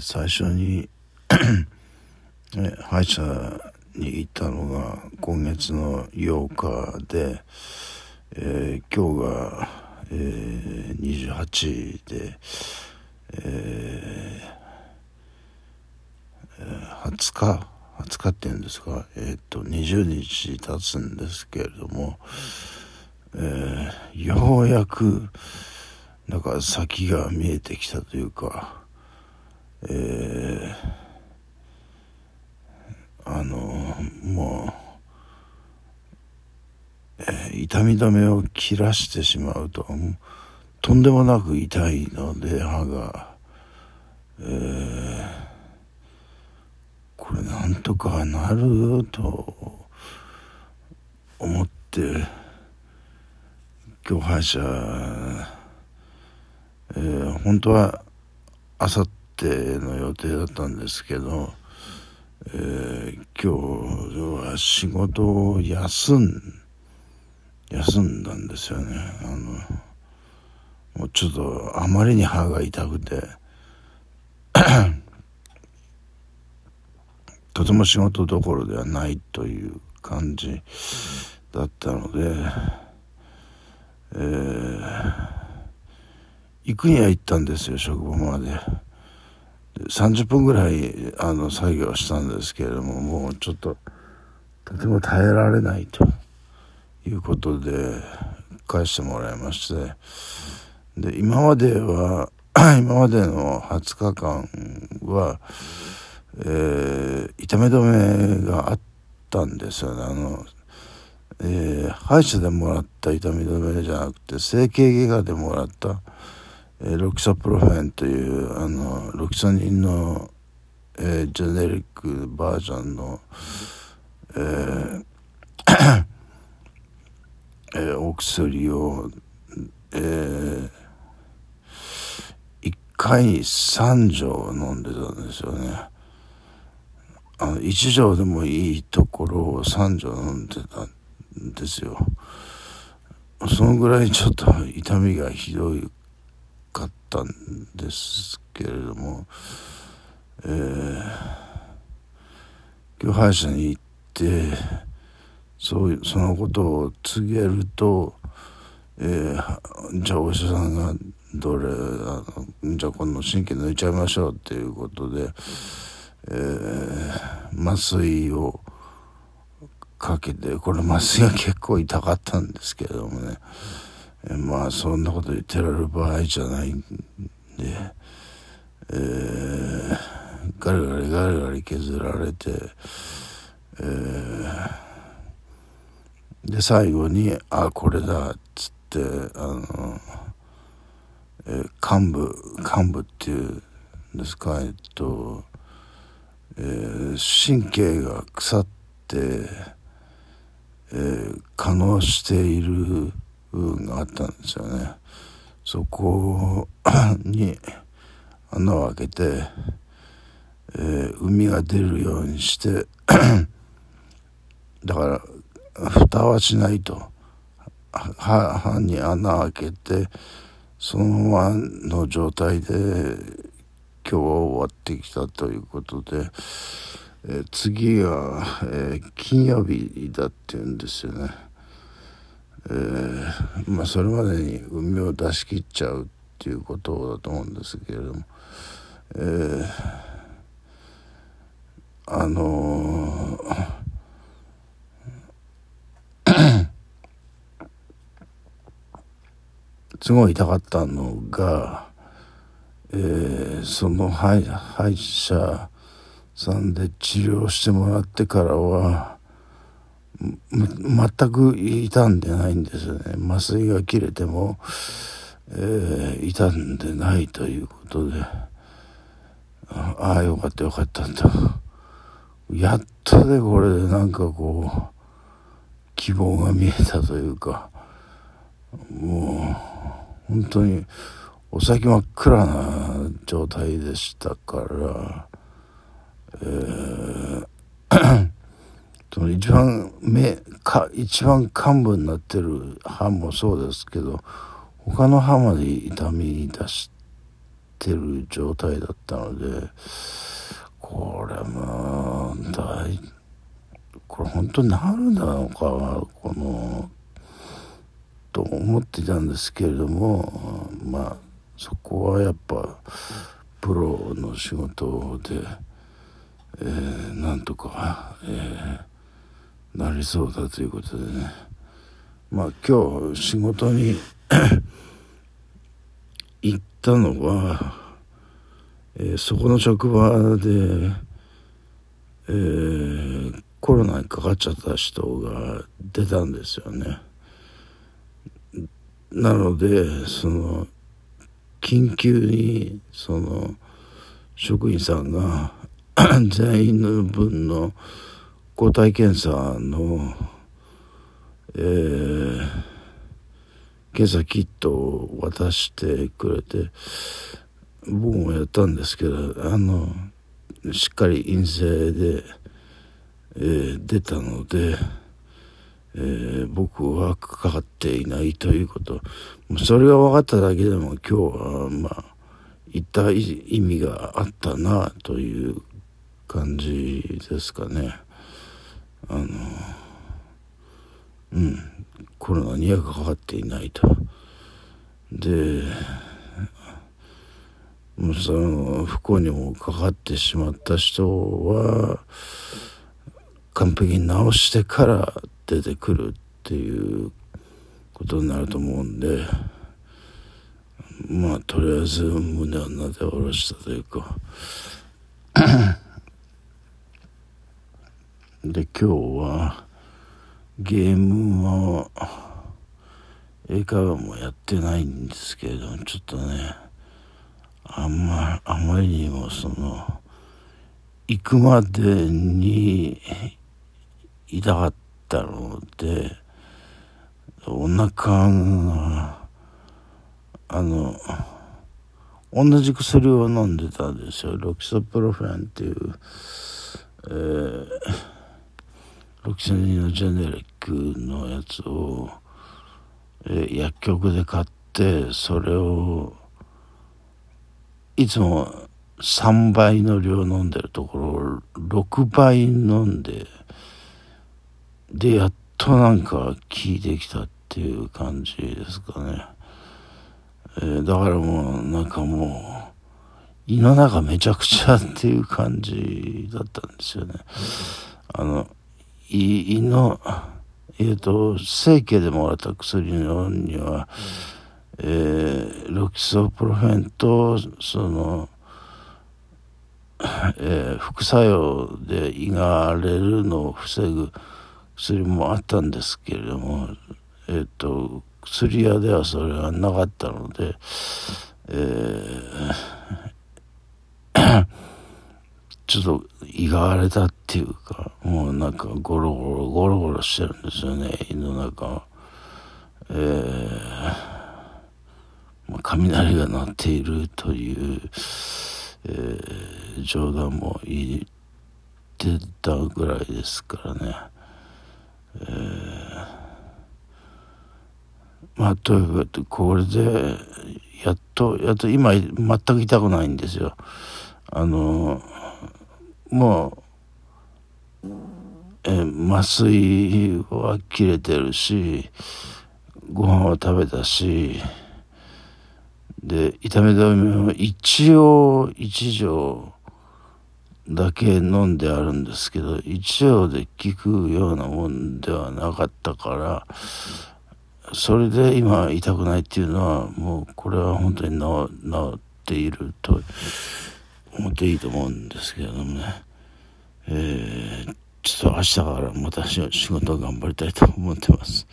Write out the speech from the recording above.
最初に 歯医者に行ったのが今月の8日で、えー今日が、えー28で、えーえー20日？20日っていうんですか、えーっと20日経つんですけれども、えーようやくなんか先が見えてきたというか、えーあのもう、えー痛み止めを切らしてしまうととんでもなく痛いので歯が、えーこれなんとかなると思って今日歯医者、えー本当はあさっての予定だったんですけど、えー今日は仕事を休ん休んだんですよねあのもうちょっとあまりに歯が痛くて とても仕事どころではないという感じだったので、えー行くには行ったんですよ職場まで。30分ぐらいあの作業したんですけれどももうちょっととても耐えられないということで返してもらいまして。で今までは 今までの20日間は、えー痛み止めがあったんですよね。あの、えー歯医者でもらった痛み止めじゃなくて整形外科でもらったえーロキソプロフェンというあのロキソニンの、えージェネリックバージョンの、えー えーお薬を、えー、1回に3錠飲んでたんですよね。あの1錠でもいいところを3錠飲んでたんですよ。そのぐらいちょっと痛みがひどいったんですけれども、えー、今日歯医者に行ってそういうそのことを告げると、えーじゃあお医者さんがどれあのじゃあこの神経抜いちゃいましょうっていうことで、えー麻酔をかけてこれ麻酔が結構痛かったんですけれどもね、まあそんなこと言ってられる場合じゃないんで、えーガリガリガリガリ削られて、えーで最後に「あこれだ」っつってあの、えー幹部幹部っていうんですかえっと、えー神経が腐って、えー可能している部分があったんですよね。そこに 穴を開けて、えー海が出るようにして だから蓋はしないとは歯に穴開けてそのままの状態で今日は終わってきたということで、えー次が、えー金曜日だっていうんですよね。えーまあそれまでに海を出し切っちゃうっていうことだと思うんですけれども、えーあのー すごい痛かったのが、えーその歯医歯医者さんで治療してもらってからは全く痛んでないんですよね。麻酔が切れても、えー痛んでないということで。ああよかったよかったと。やっとでこれでなんかこう希望が見えたというか。もう本当にお先真っ暗な状態でしたから、えーその一番目か一番幹部になってる歯もそうですけど他の歯まで痛み出してる状態だったのでこれも大これ本当になるんだのかこのと思ってたんですけれどもまあそこはやっぱプロの仕事で、えー、なんとか、えー、なりそうだということでねまあ今日仕事に 行ったのは、えー、そこの職場で、えー、コロナにかかっちゃった人が出たんですよね。なのでその緊急にその職員さんが 全員の分の抗体検査の、えー、検査キットを渡してくれて僕もやったんですけどあのしっかり陰性で、えー、出たので。えー、僕はかかっていないということそれが分かっただけでも今日はまあ言った意味があったなという感じですかねあのうんコロナにはかかっていないと。でその不幸にもかかってしまった人は完璧に治してから出てくるっていうことになると思うんでまあとりあえず胸をなで下ろしたというかで今日はゲームも英会話もやってないんですけれどもちょっとねあんまあまりにもその行くまでに痛かったったのでお腹があの同じ薬を飲んでたんですよ。ロキソプロフェンっていう、えー、ロキソニンのジェネリックのやつを、えー、薬局で買ってそれをいつも3倍の量飲んでるところを6倍飲んででやっとなんか効いてきたっていう感じですかね、えー、だからもうなんかもう胃の中めちゃくちゃっていう感じだったんですよね。あの胃のえっ、ー、と生家でもらった薬のには、えー、ロキソプロフェンとそのえー、副作用で胃が荒れるのを防ぐ薬もあったんですけれども、えっ、ー、と、薬屋ではそれはなかったので、えー、ちょっと胃が荒れたっていうか、もうなんかゴロゴロ、ゴロゴロしてるんですよね、胃の中えー、まあ、雷が鳴っているという、えー、冗談も言ってたぐらいですからね。えー、まあというかこれでやっとやっと今全く痛くないんですよあのもう、麻酔は切れてるしご飯は食べたしで痛み止めを一応一錠だけ飲んであるんですけど一応で効くようなもんではなかったからそれで今痛くないっていうのはもうこれは本当に治っていると思っていいと思うんですけれどもね、えー、ちょっと明日からまた仕事を頑張りたいと思ってます。